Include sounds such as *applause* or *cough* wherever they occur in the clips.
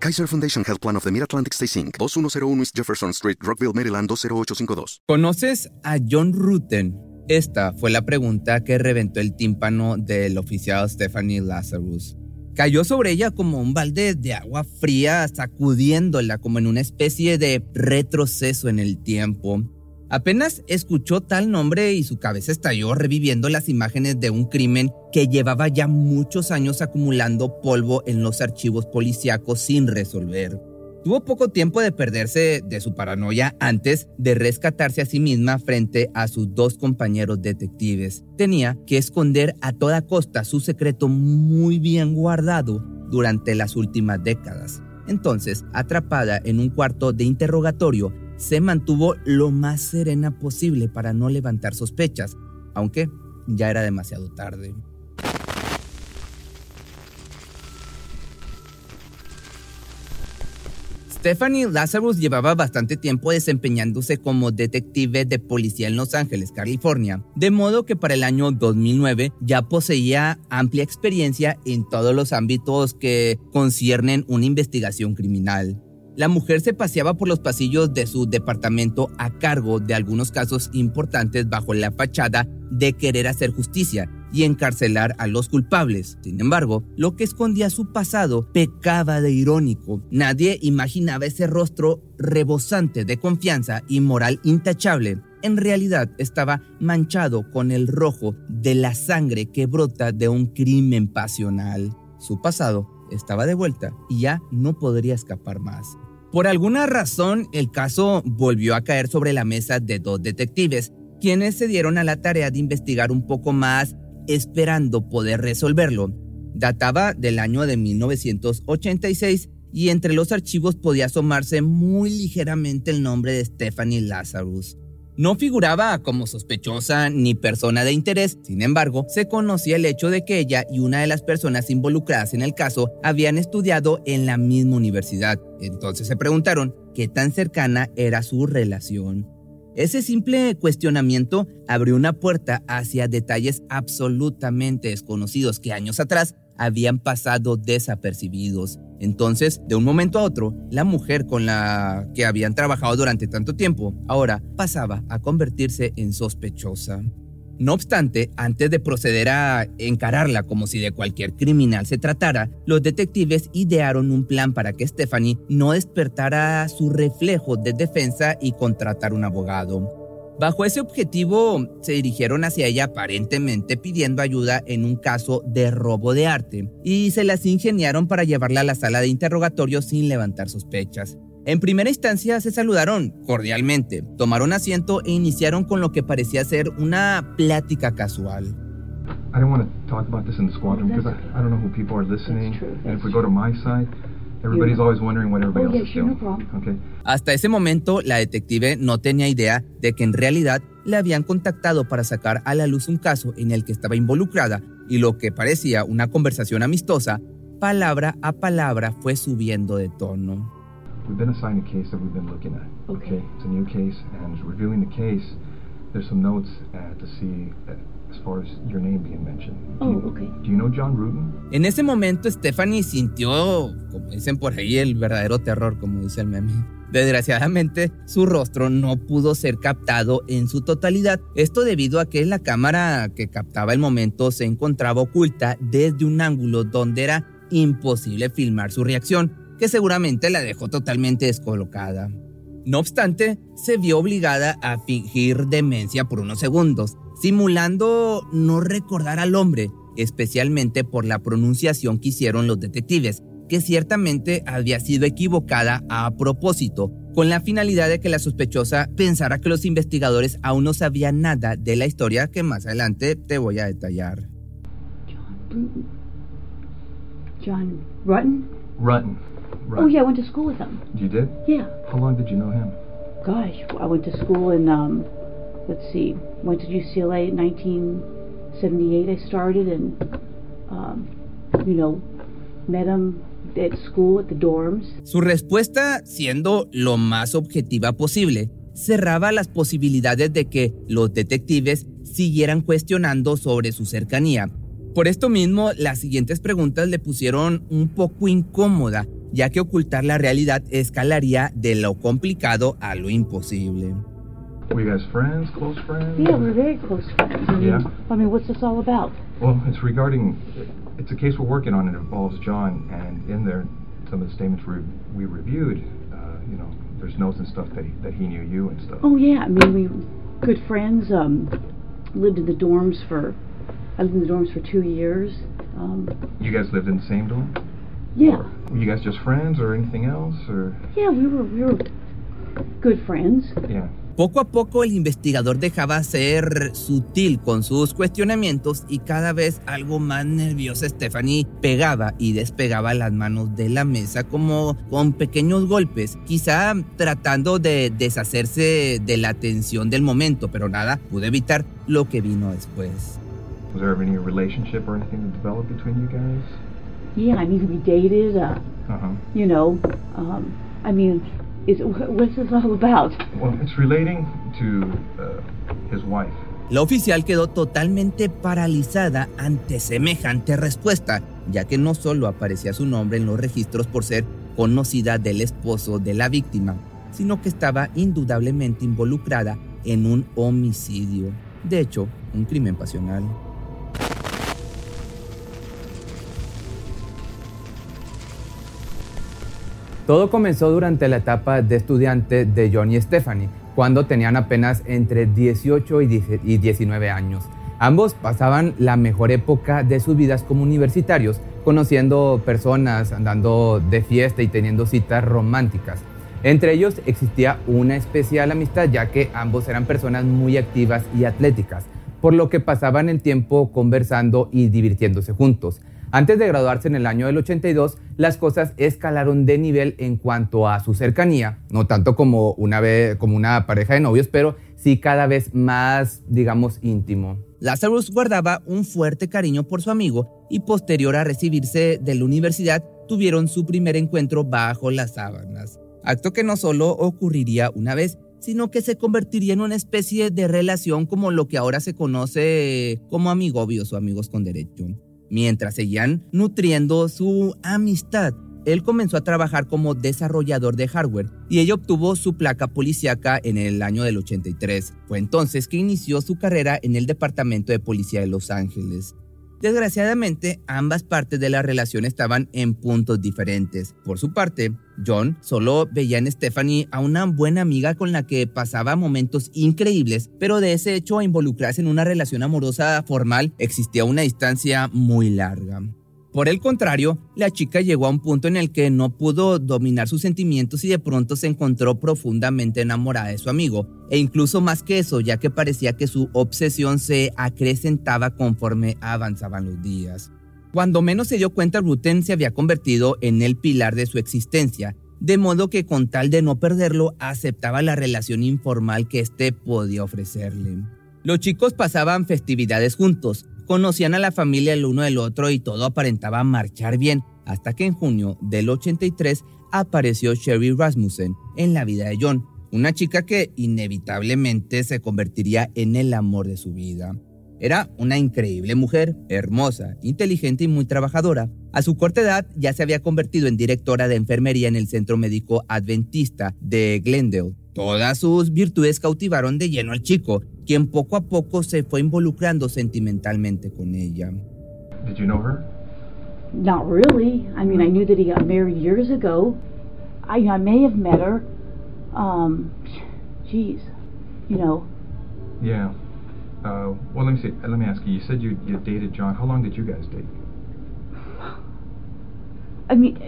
Kaiser Foundation Health Plan of the Mid-Atlantic Stay Inc., 2101 East Jefferson Street, Rockville, Maryland 20852. ¿Conoces a John Rutten? Esta fue la pregunta que reventó el tímpano del oficial Stephanie Lazarus. Cayó sobre ella como un balde de agua fría, sacudiéndola como en una especie de retroceso en el tiempo. Apenas escuchó tal nombre y su cabeza estalló reviviendo las imágenes de un crimen que llevaba ya muchos años acumulando polvo en los archivos policíacos sin resolver. Tuvo poco tiempo de perderse de su paranoia antes de rescatarse a sí misma frente a sus dos compañeros detectives. Tenía que esconder a toda costa su secreto muy bien guardado durante las últimas décadas. Entonces, atrapada en un cuarto de interrogatorio, se mantuvo lo más serena posible para no levantar sospechas, aunque ya era demasiado tarde. Stephanie Lazarus llevaba bastante tiempo desempeñándose como detective de policía en Los Ángeles, California, de modo que para el año 2009 ya poseía amplia experiencia en todos los ámbitos que conciernen una investigación criminal la mujer se paseaba por los pasillos de su departamento a cargo de algunos casos importantes bajo la fachada de querer hacer justicia y encarcelar a los culpables. Sin embargo, lo que escondía su pasado pecaba de irónico. Nadie imaginaba ese rostro rebosante de confianza y moral intachable. En realidad estaba manchado con el rojo de la sangre que brota de un crimen pasional. Su pasado estaba de vuelta y ya no podría escapar más. Por alguna razón, el caso volvió a caer sobre la mesa de dos detectives, quienes se dieron a la tarea de investigar un poco más, esperando poder resolverlo. Databa del año de 1986 y entre los archivos podía asomarse muy ligeramente el nombre de Stephanie Lazarus. No figuraba como sospechosa ni persona de interés, sin embargo, se conocía el hecho de que ella y una de las personas involucradas en el caso habían estudiado en la misma universidad. Entonces se preguntaron qué tan cercana era su relación. Ese simple cuestionamiento abrió una puerta hacia detalles absolutamente desconocidos que años atrás habían pasado desapercibidos. Entonces, de un momento a otro, la mujer con la que habían trabajado durante tanto tiempo ahora pasaba a convertirse en sospechosa. No obstante, antes de proceder a encararla como si de cualquier criminal se tratara, los detectives idearon un plan para que Stephanie no despertara su reflejo de defensa y contratar un abogado. Bajo ese objetivo, se dirigieron hacia ella aparentemente pidiendo ayuda en un caso de robo de arte y se las ingeniaron para llevarla a la sala de interrogatorio sin levantar sospechas. En primera instancia se saludaron cordialmente, tomaron asiento e iniciaron con lo que parecía ser una plática casual. I don't want to talk about this in the squadron because I, I don't know who people are listening. And if we go to my side, everybody's always wondering what everybody else is doing. Okay. Hasta ese momento, la detective no tenía idea de que en realidad le habían contactado para sacar a la luz un caso en el que estaba involucrada y lo que parecía una conversación amistosa, palabra a palabra fue subiendo de tono. We've been assigned a case that we've been looking at. Okay. It's a new case, and reviewing the case, there's some notes uh, to see uh, as far as your name being mentioned. Do Oh, you, okay. Do you know John Rutten? En ese momento Stephanie sintió, como dicen por ahí, el verdadero terror, como dice el meme. Desgraciadamente, su rostro no pudo ser captado en su totalidad. Esto debido a que la cámara que captaba el momento se encontraba oculta desde un ángulo donde era imposible filmar su reacción, que seguramente la dejó totalmente descolocada. No obstante, se vio obligada a fingir demencia por unos segundos, simulando no recordar al hombre, especialmente por la pronunciación que hicieron los detectives, que ciertamente había sido equivocada a propósito, con la finalidad de que la sospechosa pensara que los investigadores aún no sabían nada de la historia que más adelante te voy a detallar. John Rutten? Rutten. Oh, yeah, I went to school with him. You did? Yeah. How long did you know him? Gosh, I went to school in um, let's see, went to UCLA in 1978. I started and, um, you know, met him at school, at the dorms. Su respuesta, siendo lo más objetiva posible, cerraba las posibilidades de que los detectives siguieran cuestionando sobre su cercanía. Por esto mismo, las siguientes preguntas le pusieron un poco incómoda, ya que ocultar la realidad escalaría de lo complicado a lo imposible. Were you guys friends, close friends? Yeah, we're very close friends. I mean, Yeah. I mean, what's this all about? Well, it's regarding, it's a case we're working on. It involves John, and in there, some of the statements we, we reviewed, uh, you know, there's notes and stuff that he, that he knew you and stuff. Oh yeah, I mean, we good friends. Um, lived in the dorms for. I lived in the dorms for two years. Um, You guys lived in the same dorm? Yeah, were you guys just friends or anything else? Or, yeah, we were we were good friends. yeah. Poco a poco el investigador dejaba ser sutil con sus cuestionamientos y cada vez algo más nerviosa Stephanie pegaba y despegaba las manos de la mesa como con pequeños golpes, quizá tratando de deshacerse de la tensión del momento, pero nada, pudo evitar lo que vino después. Was there ever any relationship or anything that developed between you guys? Yeah, I mean, we dated. Uh, Uh-huh. you know, um, I mean, is wh- what's this all about? Well, it's relating to uh, his wife. La oficial quedó totalmente paralizada ante semejante respuesta, ya que no solo aparecía su nombre en los registros por ser conocida del esposo de la víctima, sino que estaba indudablemente involucrada en un homicidio, de hecho, un crimen pasional. Todo comenzó durante la etapa de estudiante de John y Stephanie, cuando tenían apenas entre 18 y 10 y 19 años. Ambos pasaban la mejor época de sus vidas como universitarios, conociendo personas, andando de fiesta y teniendo citas románticas. Entre ellos existía una especial amistad ya que ambos eran personas muy activas y atléticas, por lo que pasaban el tiempo conversando y divirtiéndose juntos. Antes de graduarse en el año del 82, las cosas escalaron de nivel en cuanto a su cercanía, no tanto como una, vez, como una pareja de novios, pero sí cada vez más, digamos, íntimo. Lazarus guardaba un fuerte cariño por su amigo y posterior a recibirse de la universidad tuvieron su primer encuentro bajo las sábanas. Acto que no solo ocurriría una vez, sino que se convertiría en una especie de relación como lo que ahora se conoce como amigobios o amigos con derecho. Mientras seguían nutriendo su amistad, él comenzó a trabajar como desarrollador de hardware y ella obtuvo su placa policíaca en el año del 83. Fue entonces que inició su carrera en el Departamento de Policía de Los Ángeles. Desgraciadamente, ambas partes de la relación estaban en puntos diferentes. Por su parte, John solo veía en Stephanie a una buena amiga con la que pasaba momentos increíbles, pero de ese hecho a involucrarse en una relación amorosa formal existía una distancia muy larga. Por el contrario, la chica llegó a un punto en el que no pudo dominar sus sentimientos y de pronto se encontró profundamente enamorada de su amigo, e incluso más que eso, ya que parecía que su obsesión se acrecentaba conforme avanzaban los días. Cuando menos se dio cuenta, Ruten se había convertido en el pilar de su existencia, de modo que con tal de no perderlo, aceptaba la relación informal que éste podía ofrecerle. Los chicos pasaban festividades juntos, conocían a la familia el uno del otro y todo aparentaba marchar bien, hasta que en junio del 83 apareció Sherry Rasmussen en la vida de John, una chica que inevitablemente se convertiría en el amor de su vida. Era una increíble mujer, hermosa, inteligente y muy trabajadora. A su corta edad ya se había convertido en directora de enfermería en el Centro Médico Adventista de Glendale. Todas sus virtudes cautivaron de lleno al chico, quien poco a poco se fue involucrando sentimentalmente con ella. Did you know her? Not really. I mean, I knew that he got married years ago. I I may have met her. Um, geez, you know. Yeah. Uh, well, let me see. Let me ask you. You said you you dated John. How long did you guys date? I mean,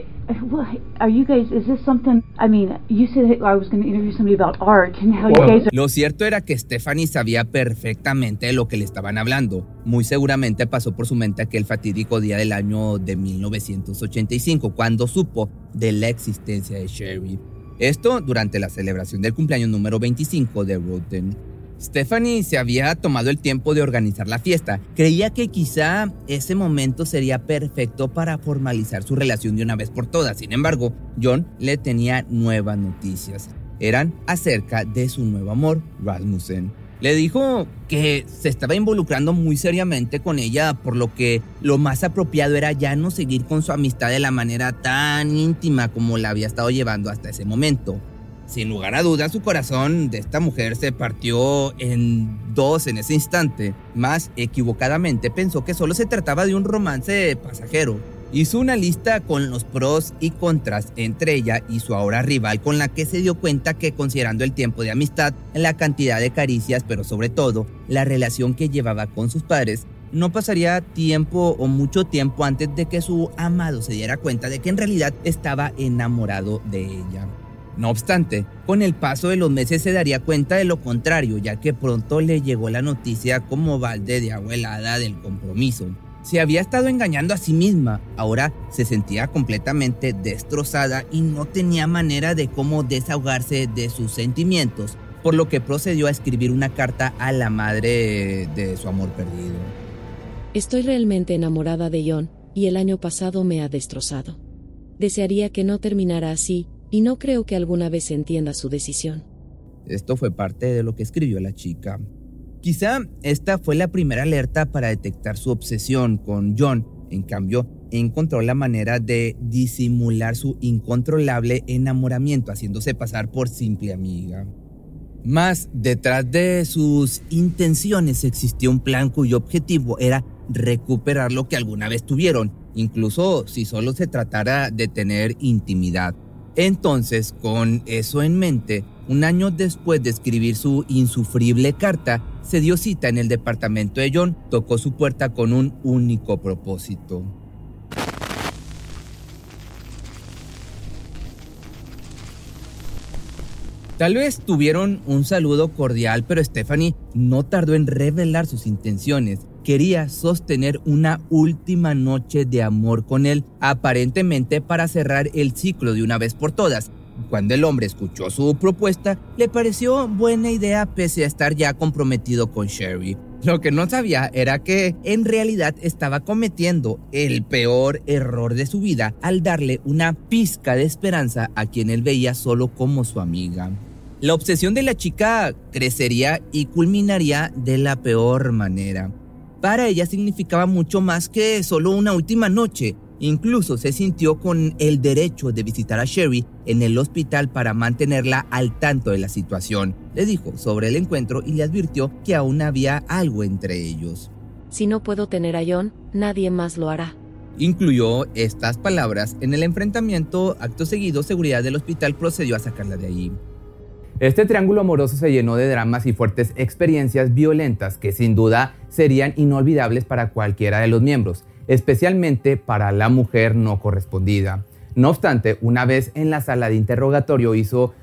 what are you guys? Is this something? I mean, you said I was going to interview somebody about art and how you Well- guys are. Lo cierto era que Stephanie sabía perfectamente de lo que le estaban hablando. Muy seguramente pasó por su mente aquel fatídico día del año de 1985, cuando supo de la existencia de Sherry. Esto durante la celebración del cumpleaños número 25 de Roten. Stephanie se había tomado el tiempo de organizar la fiesta. Creía que quizá ese momento sería perfecto para formalizar su relación de una vez por todas. Sin embargo, John le tenía nuevas noticias. Eran acerca de su nuevo amor, Rasmussen. Le dijo que se estaba involucrando muy seriamente con ella, por lo que lo más apropiado era ya no seguir con su amistad de la manera tan íntima como la había estado llevando hasta ese momento. Sin lugar a dudas, su corazón de esta mujer se partió en dos en ese instante. Más equivocadamente pensó que solo se trataba de un romance pasajero. Hizo una lista con los pros y contras entre ella y su ahora rival con la que se dio cuenta que considerando el tiempo de amistad, la cantidad de caricias, pero sobre todo la relación que llevaba con sus padres, no pasaría tiempo o mucho tiempo antes de que su amado se diera cuenta de que en realidad estaba enamorado de ella. No obstante, con el paso de los meses se daría cuenta de lo contrario, ya que pronto le llegó la noticia como balde de agua helada del compromiso. Se había estado engañando a sí misma, ahora se sentía completamente destrozada y no tenía manera de cómo desahogarse de sus sentimientos, por lo que procedió a escribir una carta a la madre de su amor perdido. Estoy realmente enamorada de John, y el año pasado me ha destrozado. Desearía que no terminara así, y no creo que alguna vez entienda su decisión. Esto fue parte de lo que escribió la chica. Quizá esta fue la primera alerta para detectar su obsesión con John. En cambio, encontró la manera de disimular su incontrolable enamoramiento haciéndose pasar por simple amiga. Más detrás de sus intenciones existía un plan cuyo objetivo era recuperar lo que alguna vez tuvieron, incluso si solo se tratara de tener intimidad. Entonces, con eso en mente, un año después de escribir su insufrible carta, se dio cita en el departamento de John, tocó su puerta con un único propósito. Tal vez tuvieron un saludo cordial, pero Stephanie no tardó en revelar sus intenciones quería sostener una última noche de amor con él, aparentemente para cerrar el ciclo de una vez por todas. Cuando el hombre escuchó su propuesta, le pareció buena idea pese a estar ya comprometido con Sherry. Lo que no sabía era que en realidad estaba cometiendo el peor error de su vida al darle una pizca de esperanza a quien él veía solo como su amiga. La obsesión de la chica crecería y culminaría de la peor manera. Para ella significaba mucho más que solo una última noche. Incluso se sintió con el derecho de visitar a Sherry en el hospital para mantenerla al tanto de la situación. Le dijo sobre el encuentro y le advirtió que aún había algo entre ellos. Si no puedo tener a John, nadie más lo hará. Incluyó estas palabras en el enfrentamiento. Acto seguido, seguridad del hospital procedió a sacarla de allí. Este triángulo amoroso se llenó de dramas y fuertes experiencias violentas que sin duda serían inolvidables para cualquiera de los miembros, especialmente para la mujer no correspondida. No obstante, una vez en la sala de interrogatorio hizo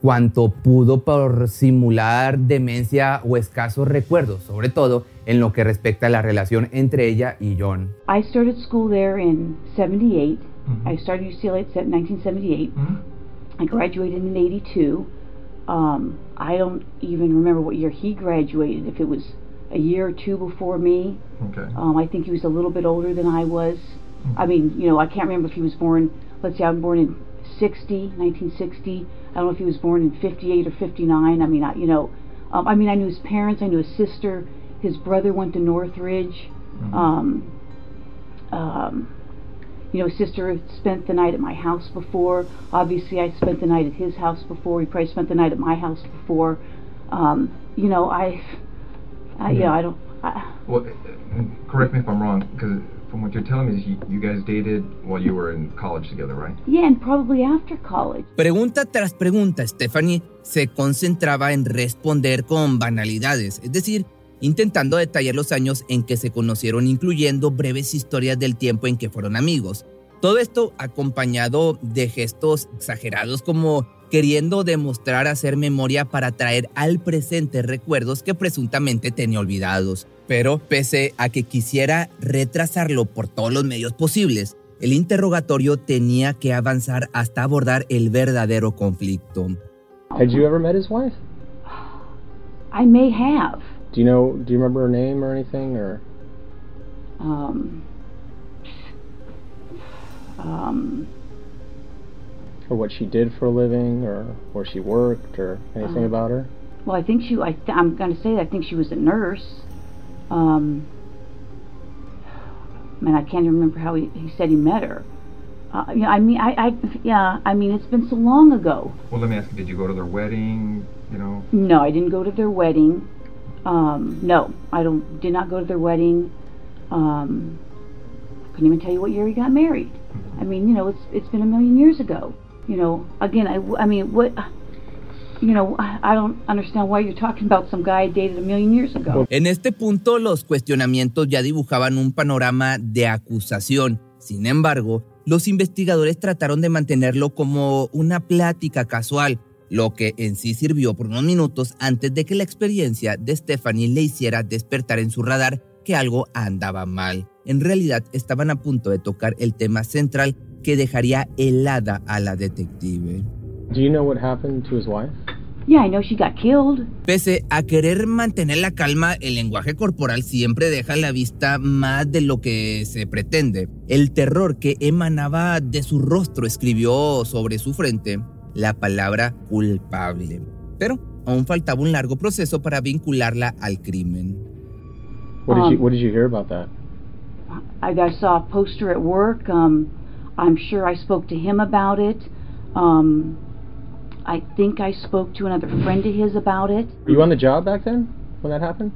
cuanto pudo por simular demencia o escasos recuerdos, sobre todo en lo que respecta a la relación entre ella y John. I started school there in 78. I started UCLA in 1978. I graduated in 82. Um, I don't even remember what year he graduated. If it was a year or two before me. Okay. Um, I think he was a little bit older than I was. Mm-hmm. I mean, you know, I can't remember if he was born. Let's say I'm born in 60, 1960. I don't know if he was born in 58 or 59. I mean, I, you know, um, I mean, I knew his parents. I knew his sister. His brother went to Northridge. Mm-hmm. Um, um, you know, his sister spent the night at my house before. Obviously, I spent the night at his house before. He probably spent the night at my house before. Um, you know, I, I, yeah, I don't. I, well, correct me if I'm wrong, because from what you're telling me, you, guys dated while you were in college together, right? Yeah, and probably after college. Pregunta tras pregunta, Stephanie se concentraba en responder con banalidades, es decir, intentando detallar los años en que se conocieron, incluyendo breves historias del tiempo en que fueron amigos. Todo esto acompañado de gestos exagerados como queriendo demostrar hacer memoria para traer al presente recuerdos que presuntamente tenía olvidados. Pero pese a que quisiera retrasarlo por todos los medios posibles, el interrogatorio tenía que avanzar hasta abordar el verdadero conflicto. Had you ever met his wife? I may have. Do you know? Do you remember her name or anything, or? Um. Um. Or what she did for a living, or where she worked, or anything uh, about her? Well, I think she. I th- I'm going to say that I think she was a nurse. Um. Man, I can't even remember how he, he said he met her. Uh, yeah, I mean, I, I, yeah, I mean, it's been so long ago. Well, let me ask you: Did you go to their wedding? You know? No, I didn't go to their wedding. Um, no, I don't. Did not go to their wedding. Um, couldn't even tell you what year he got married. I mean, you know, it's it's been a million years ago. You know, again, I, I mean, what. You know, I don't understand why you're talking about some guy dated a million years ago. En este punto, los cuestionamientos ya dibujaban un panorama de acusación. Sin embargo, los investigadores trataron de mantenerlo como una plática casual, lo que en sí sirvió por unos minutos antes de que la experiencia de Stephanie le hiciera despertar en su radar que algo andaba mal. En realidad estaban a punto de tocar el tema central que dejaría helada a la detective. Do you know what happened to his wife? Yeah, I know she got killed. Pese a querer mantener la calma, el lenguaje corporal siempre deja a la vista más de lo que se pretende. El terror que emanaba de su rostro escribió sobre su frente la palabra culpable. Pero aún faltaba un largo proceso para vincularla al crimen. What did, um, you, what did you hear about that? I, I saw a poster at work. Um, I'm sure I spoke to him about it. Um, I think I spoke to another friend of his about it. Were you on the job back then when that happened?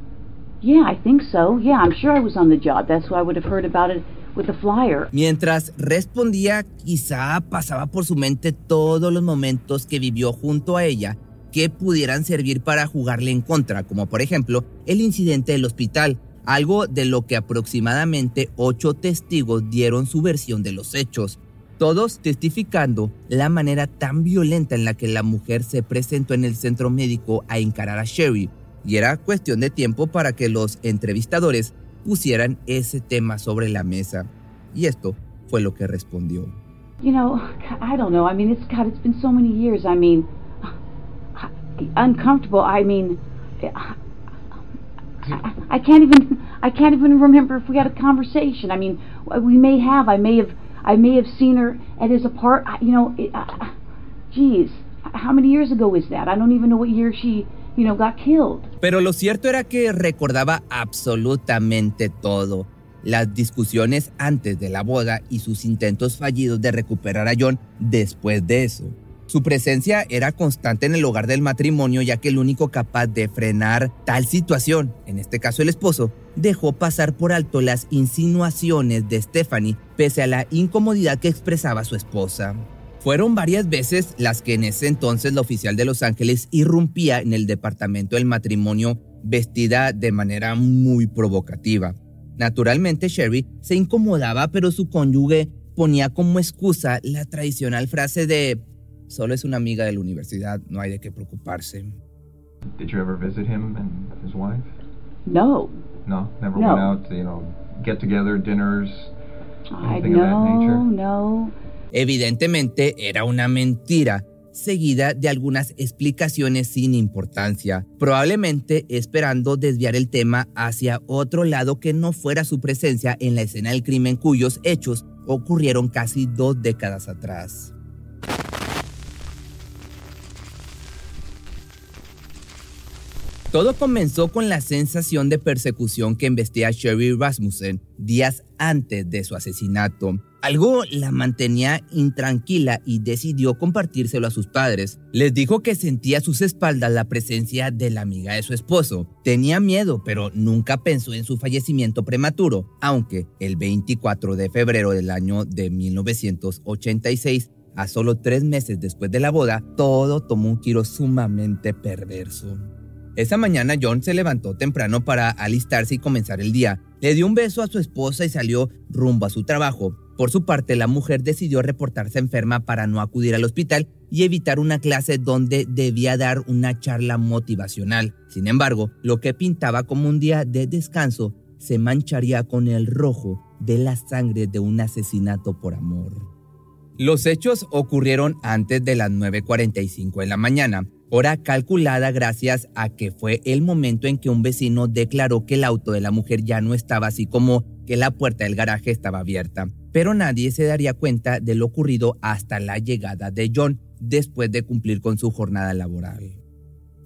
Yeah, I think so. Yeah, I'm sure I was on the job. That's why I would have heard about it with the flyer. Mientras respondía, quizá pasaba por su mente todos los momentos que vivió junto a ella que pudieran servir para jugarle en contra, como por ejemplo el incidente del hospital, algo de lo que aproximadamente ocho testigos dieron su versión de los hechos todos testificando la manera tan violenta en la que la mujer se presentó en el centro médico a encarar a Sherry, y era cuestión de tiempo para que los entrevistadores pusieran ese tema sobre la mesa. Y esto fue lo que respondió. You know, I don't know. I mean, it's God, it's been so many years. I mean, uncomfortable. I mean, I, can't even I can't even remember if we had a conversation. I mean, we may have. I may have I may have seen her at his apartment. You know, it, uh, geez, how many years ago was that? I don't even know what year she, you know, got killed. Pero lo cierto era que recordaba absolutamente todo. Las discusiones antes de la boda y sus intentos fallidos de recuperar a John después de eso. Su presencia era constante en el hogar del matrimonio ya que el único capaz de frenar tal situación, en este caso el esposo, dejó pasar por alto las insinuaciones de Stephanie pese a la incomodidad que expresaba su esposa. Fueron varias veces las que en ese entonces la oficial de Los Ángeles irrumpía en el departamento del matrimonio vestida de manera muy provocativa. Naturalmente Sherry se incomodaba pero su cónyuge ponía como excusa la tradicional frase de Solo es una amiga de la universidad, no hay de qué preocuparse. Did you ever visit him and his wife? No. No, never no. went out, to, you know, get together, dinners, anything I, no, of that nature. No. Evidentemente era una mentira seguida de algunas explicaciones sin importancia, probablemente esperando desviar el tema hacia otro lado que no fuera su presencia en la escena del crimen cuyos hechos ocurrieron casi dos décadas atrás. Todo comenzó con la sensación de persecución que embestía a Sherry Rasmussen días antes de su asesinato. Algo la mantenía intranquila y decidió compartírselo a sus padres. Les dijo que sentía a sus espaldas la presencia de la amiga de su esposo. Tenía miedo, pero nunca pensó en su fallecimiento prematuro, aunque el 24 de febrero del año de 1986 a solo tres meses después de la boda, todo tomó un giro sumamente perverso. Esa mañana John se levantó temprano para alistarse y comenzar el día. Le dio un beso a su esposa y salió rumbo a su trabajo. Por su parte, la mujer decidió reportarse enferma para no acudir al hospital y evitar una clase donde debía dar una charla motivacional. Sin embargo, lo que pintaba como un día de descanso se mancharía con el rojo de la sangre de un asesinato por amor. Los hechos ocurrieron antes de las 9.45 en la mañana. Hora calculada gracias a que fue el momento en que un vecino declaró que el auto de la mujer ya no estaba así como que la puerta del garaje estaba abierta. Pero nadie se daría cuenta de lo ocurrido hasta la llegada de John después de cumplir con su jornada laboral.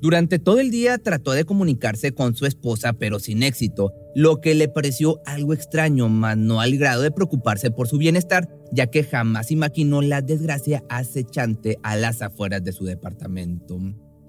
Durante todo el día trató de comunicarse con su esposa, pero sin éxito, lo que le pareció algo extraño, mas no al grado de preocuparse por su bienestar, ya que jamás imaginó la desgracia acechante a las afueras de su departamento.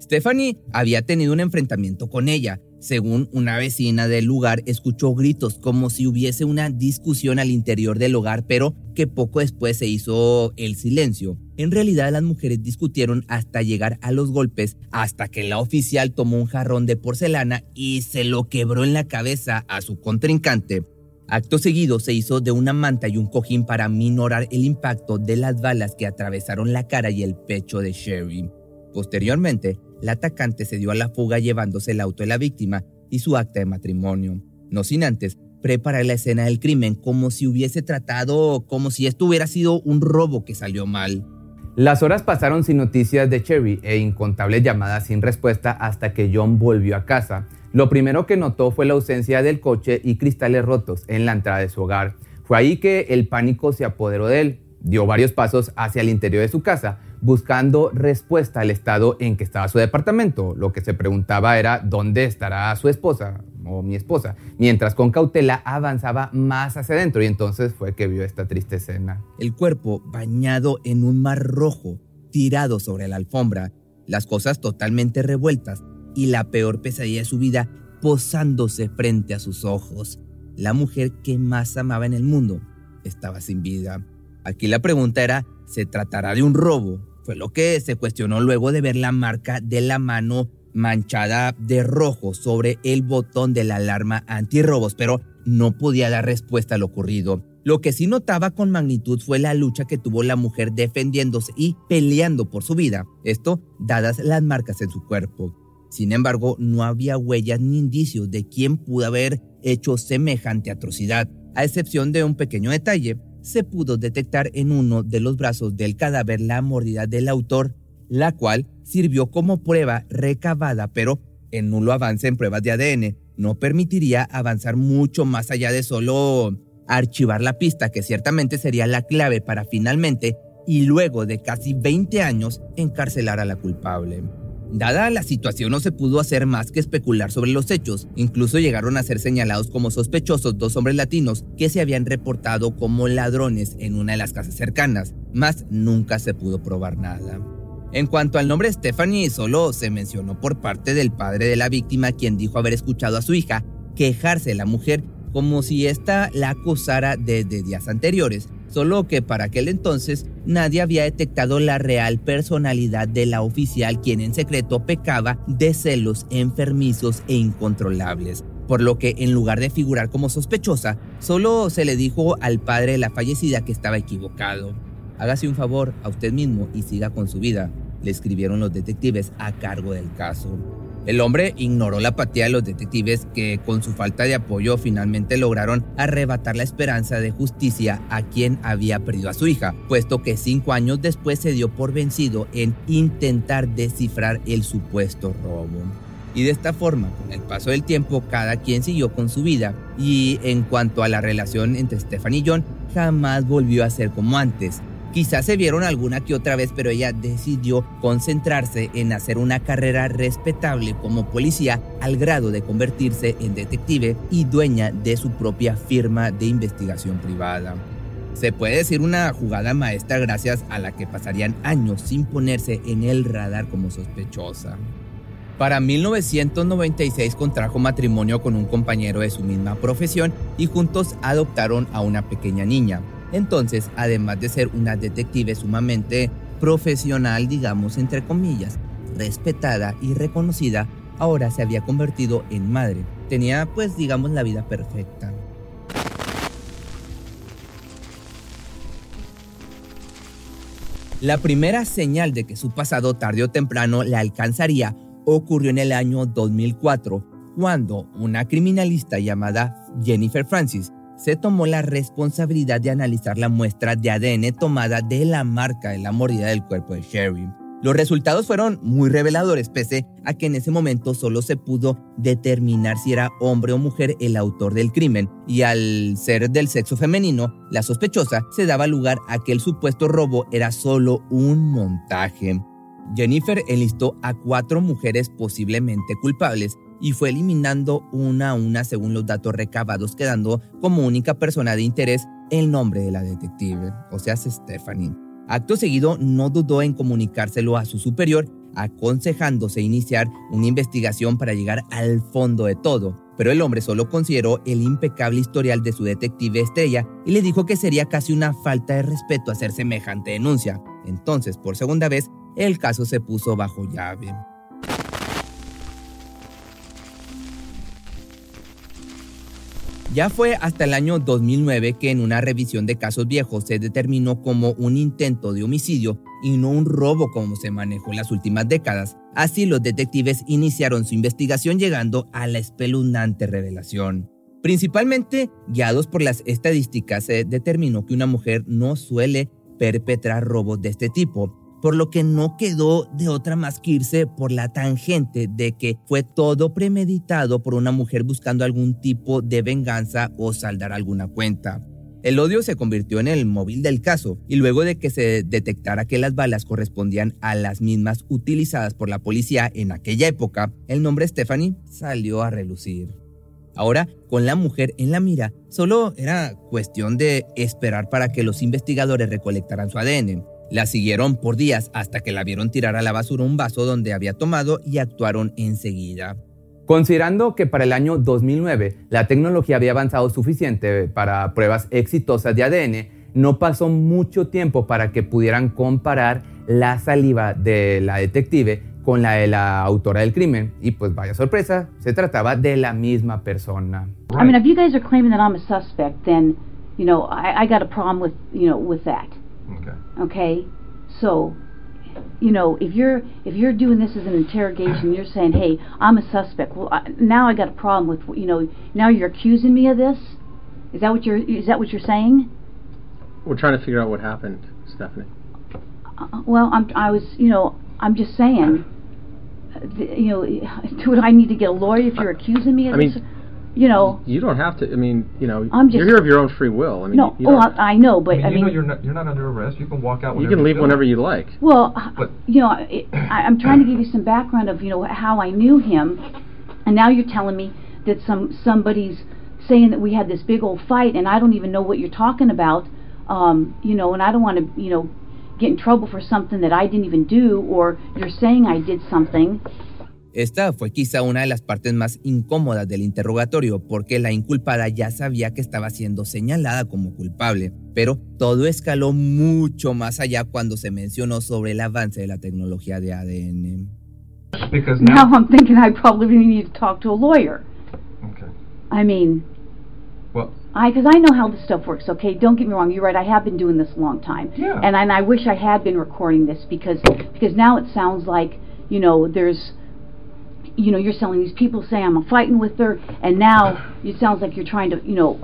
Stephanie había tenido un enfrentamiento con ella. Según una vecina del lugar, escuchó gritos como si hubiese una discusión al interior del hogar, pero que poco después se hizo el silencio. En realidad las mujeres discutieron hasta llegar a los golpes, hasta que la oficial tomó un jarrón de porcelana y se lo quebró en la cabeza a su contrincante. Acto seguido se hizo de una manta y un cojín para minorar el impacto de las balas que atravesaron la cara y el pecho de Sherry. Posteriormente, la atacante se dio a la fuga llevándose el auto de la víctima y su acta de matrimonio, no sin antes preparar la escena del crimen como si hubiese tratado, como si esto hubiera sido un robo que salió mal. Las horas pasaron sin noticias de Cherry e incontables llamadas sin respuesta hasta que John volvió a casa. Lo primero que notó fue la ausencia del coche y cristales rotos en la entrada de su hogar. Fue ahí que el pánico se apoderó de él. Dio varios pasos hacia el interior de su casa, buscando respuesta al estado en que estaba su departamento. Lo que se preguntaba era dónde estará su esposa o mi esposa, mientras con cautela avanzaba más hacia adentro y entonces fue que vio esta triste escena. El cuerpo bañado en un mar rojo, tirado sobre la alfombra, las cosas totalmente revueltas y la peor pesadilla de su vida posándose frente a sus ojos. La mujer que más amaba en el mundo estaba sin vida. Aquí la pregunta era, ¿se tratará de un robo fue lo que se cuestionó luego de ver la marca de la mano manchada de rojo sobre el botón de la alarma antirrobos, pero no podía dar respuesta a lo ocurrido. Lo que sí notaba con magnitud fue la lucha que tuvo la mujer defendiéndose y peleando por su vida, esto dadas las marcas en su cuerpo. Sin embargo, no había huellas ni indicios de quién pudo haber hecho semejante atrocidad, a excepción de un pequeño detalle se pudo detectar en uno de los brazos del cadáver la mordida del autor, la cual sirvió como prueba recabada, pero el nulo avance en pruebas de ADN no permitiría avanzar mucho más allá de solo archivar la pista, que ciertamente sería la clave para finalmente, y luego de casi 20 años, encarcelar a la culpable. Dada la situación no se pudo hacer más que especular sobre los hechos, incluso llegaron a ser señalados como sospechosos dos hombres latinos que se habían reportado como ladrones en una de las casas cercanas, mas nunca se pudo probar nada. En cuanto al nombre Stephanie, solo se mencionó por parte del padre de la víctima quien dijo haber escuchado a su hija quejarse de la mujer como si ésta la acusara desde días anteriores, solo que para aquel entonces nadie había detectado la real personalidad de la oficial quien en secreto pecaba de celos enfermizos e incontrolables, por lo que en lugar de figurar como sospechosa, solo se le dijo al padre de la fallecida que estaba equivocado. Hágase un favor a usted mismo y siga con su vida, le escribieron los detectives a cargo del caso. El hombre ignoró la apatía de los detectives que con su falta de apoyo finalmente lograron arrebatar la esperanza de justicia a quien había perdido a su hija, puesto que cinco años después se dio por vencido en intentar descifrar el supuesto robo. Y de esta forma, con el paso del tiempo, cada quien siguió con su vida. Y en cuanto a la relación entre Stephanie y John, jamás volvió a ser como antes. Quizás se vieron alguna que otra vez, pero ella decidió concentrarse en hacer una carrera respetable como policía al grado de convertirse en detective y dueña de su propia firma de investigación privada. Se puede decir una jugada maestra gracias a la que pasarían años sin ponerse en el radar como sospechosa. Para 1996 contrajo matrimonio con un compañero de su misma profesión y juntos adoptaron a una pequeña niña. Entonces, además de ser una detective sumamente profesional, digamos, entre comillas, respetada y reconocida, ahora se había convertido en madre. Tenía, pues, digamos, la vida perfecta. La primera señal de que su pasado tarde o temprano la alcanzaría ocurrió en el año 2004, cuando una criminalista llamada Jennifer Francis se tomó la responsabilidad de analizar la muestra de ADN tomada de la marca de la mordida del cuerpo de Sherry. Los resultados fueron muy reveladores, pese a que en ese momento solo se pudo determinar si era hombre o mujer el autor del crimen, y al ser del sexo femenino, la sospechosa se daba lugar a que el supuesto robo era solo un montaje. Jennifer enlistó a cuatro mujeres posiblemente culpables y fue eliminando una a una según los datos recabados, quedando como única persona de interés el nombre de la detective, o sea, Stephanie. Acto seguido, no dudó en comunicárselo a su superior, aconsejándose iniciar una investigación para llegar al fondo de todo. Pero el hombre solo consideró el impecable historial de su detective estrella y le dijo que sería casi una falta de respeto hacer semejante denuncia. Entonces, por segunda vez, el caso se puso bajo llave. Ya fue hasta el año 2009 que en una revisión de casos viejos se determinó como un intento de homicidio y no un robo como se manejó en las últimas décadas. Así los detectives iniciaron su investigación llegando a la espeluznante revelación. Principalmente guiados por las estadísticas se determinó que una mujer no suele perpetrar robos de este tipo, por lo que no quedó de otra más que irse por la tangente de que fue todo premeditado por una mujer buscando algún tipo de venganza o saldar alguna cuenta. El odio se convirtió en el móvil del caso y luego de que se detectara que las balas correspondían a las mismas utilizadas por la policía en aquella época, el nombre Stephanie salió a relucir. Ahora, con la mujer en la mira, solo era cuestión de esperar para que los investigadores recolectaran su ADN. La siguieron por días hasta que la vieron tirar a la basura un vaso donde había tomado y actuaron enseguida. Considerando que para el año 2009 la tecnología había avanzado suficiente para pruebas exitosas de ADN, no pasó mucho tiempo para que pudieran comparar la saliva de la detective con la de la autora del crimen. Y pues vaya sorpresa, se trataba de la misma persona. I mean, if you guys are claiming that I'm a suspect, then, you know, I, I got a problem with, you know, with that. Okay. Okay. So, you know, if you're if you're doing this as an interrogation, you're saying, "Hey, I'm a suspect." Well, I, now I got a problem with you know. Now you're accusing me of this. Is that what you're is that what you're saying? We're trying to figure out what happened, Stephanie. Uh, well, I'm I was you know I'm just saying. Uh, you know, *laughs* do I need to get a lawyer if you're accusing me of I this? Mean, you know. You don't have to. I mean, you know, I'm just, you're here of your own free will. I mean, no, you, oh, I, I know, but I mean, I you mean, know you're not you're not under arrest. You can walk out. You can leave you whenever you like. Well, But- you know, it, I, I'm trying to give you some background of you know how I knew him, and now you're telling me that some somebody's saying that we had this big old fight, and I don't even know what you're talking about. Um, you know, and I don't want to you know get in trouble for something that I didn't even do, or you're saying I did something. Esta fue quizá una de las partes más incómodas del interrogatorio porque la inculpada ya sabía que estaba siendo señalada como culpable, pero todo escaló mucho más allá cuando se mencionó sobre el avance de la tecnología de ADN. Because Now now. I'm thinking I probably need to talk to a lawyer. Okay. I mean, Well, I because I know how this stuff works. Okay, don't get me wrong. You're right. I have been doing this a long time, Yeah. and and I wish I had been recording this because because now it sounds like you know there's you know you're selling these people say I'm a fighting with her, and now *sighs* it sounds like you're trying to you know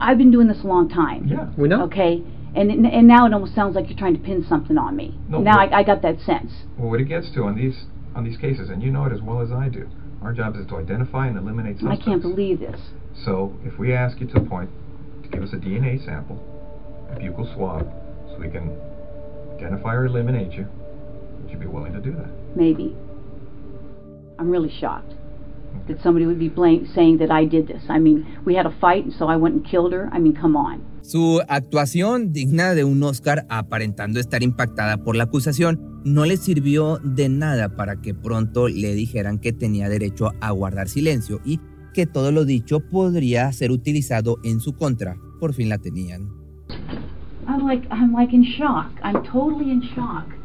I've been doing this a long time. yeah. We know. Okay, and and and now it almost sounds like you're trying to pin something on me. No, now I, I got that sense. Well, what it gets to on these on these cases, and you know it as well as I do, our job is to identify and eliminate I can't believe this. So if we ask you to the point to give us a DNA sample, a buccal swab, so we can identify or eliminate you, would you be willing to do that? Maybe. I'm really shocked that somebody would be blame, saying that I did this. I mean, we had a fight, and so I went and killed her. I mean, come on. Su actuación, digna de un Oscar, aparentando estar impactada por la acusación, no le sirvió de nada para que pronto le dijeran que tenía derecho a guardar silencio y que todo lo dicho podría ser utilizado en su contra. Por fin la tenían. I'm like, I'm like in shock. I'm totally in shock.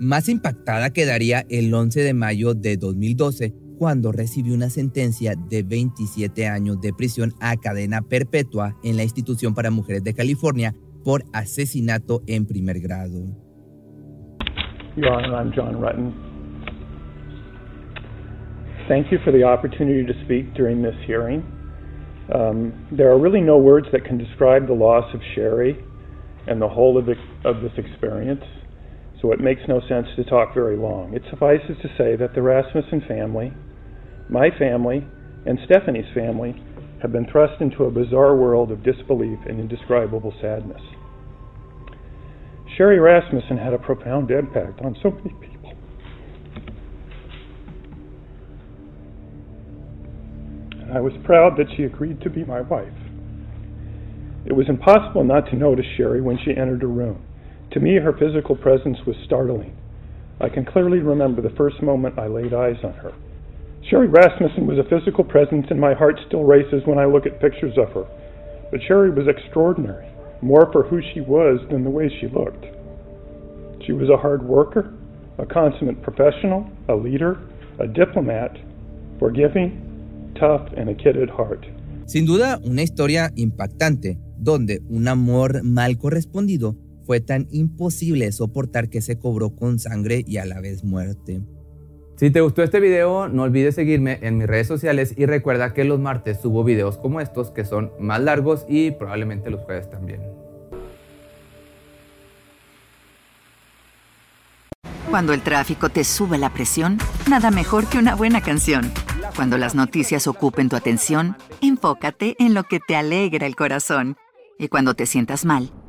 Más impactada quedaría el 11 de mayo de 2012 cuando recibió una sentencia de 27 años de prisión a cadena perpetua en la institución para mujeres de California por asesinato en primer grado. Your Honor, I'm John Rutten. Thank you for the opportunity to speak during this hearing. Um, there are really no words that can describe the loss of Sherry and the whole of, the, of this experience, so it makes no sense to talk very long. It suffices to say that the Rasmussen family, my family, and Stephanie's family have been thrust into a bizarre world of disbelief and indescribable sadness. Sherry Rasmussen had a profound impact on so many people. And I was proud that she agreed to be my wife. It was impossible not to notice Sherry when she entered a room. To me, her physical presence was startling. I can clearly remember the first moment I laid eyes on her. Sherry Rasmussen was a physical presence, and my heart still races when I look at pictures of her. But Sherry was extraordinary, more for who she was than the way she looked. She was a hard worker, a consummate professional, a leader, a diplomat, forgiving, tough, and a kid at heart. Sin duda, una historia impactante donde un amor mal correspondido fue tan imposible soportar que se cobró con sangre y a la vez muerte. Si te gustó este video, no olvides seguirme en mis redes sociales y recuerda que los martes subo videos como estos que son más largos y probablemente los jueves también. Cuando el tráfico te sube la presión, nada mejor que una buena canción. Cuando las noticias ocupen tu atención, enfócate en lo que te alegra el corazón. Y cuando te sientas mal,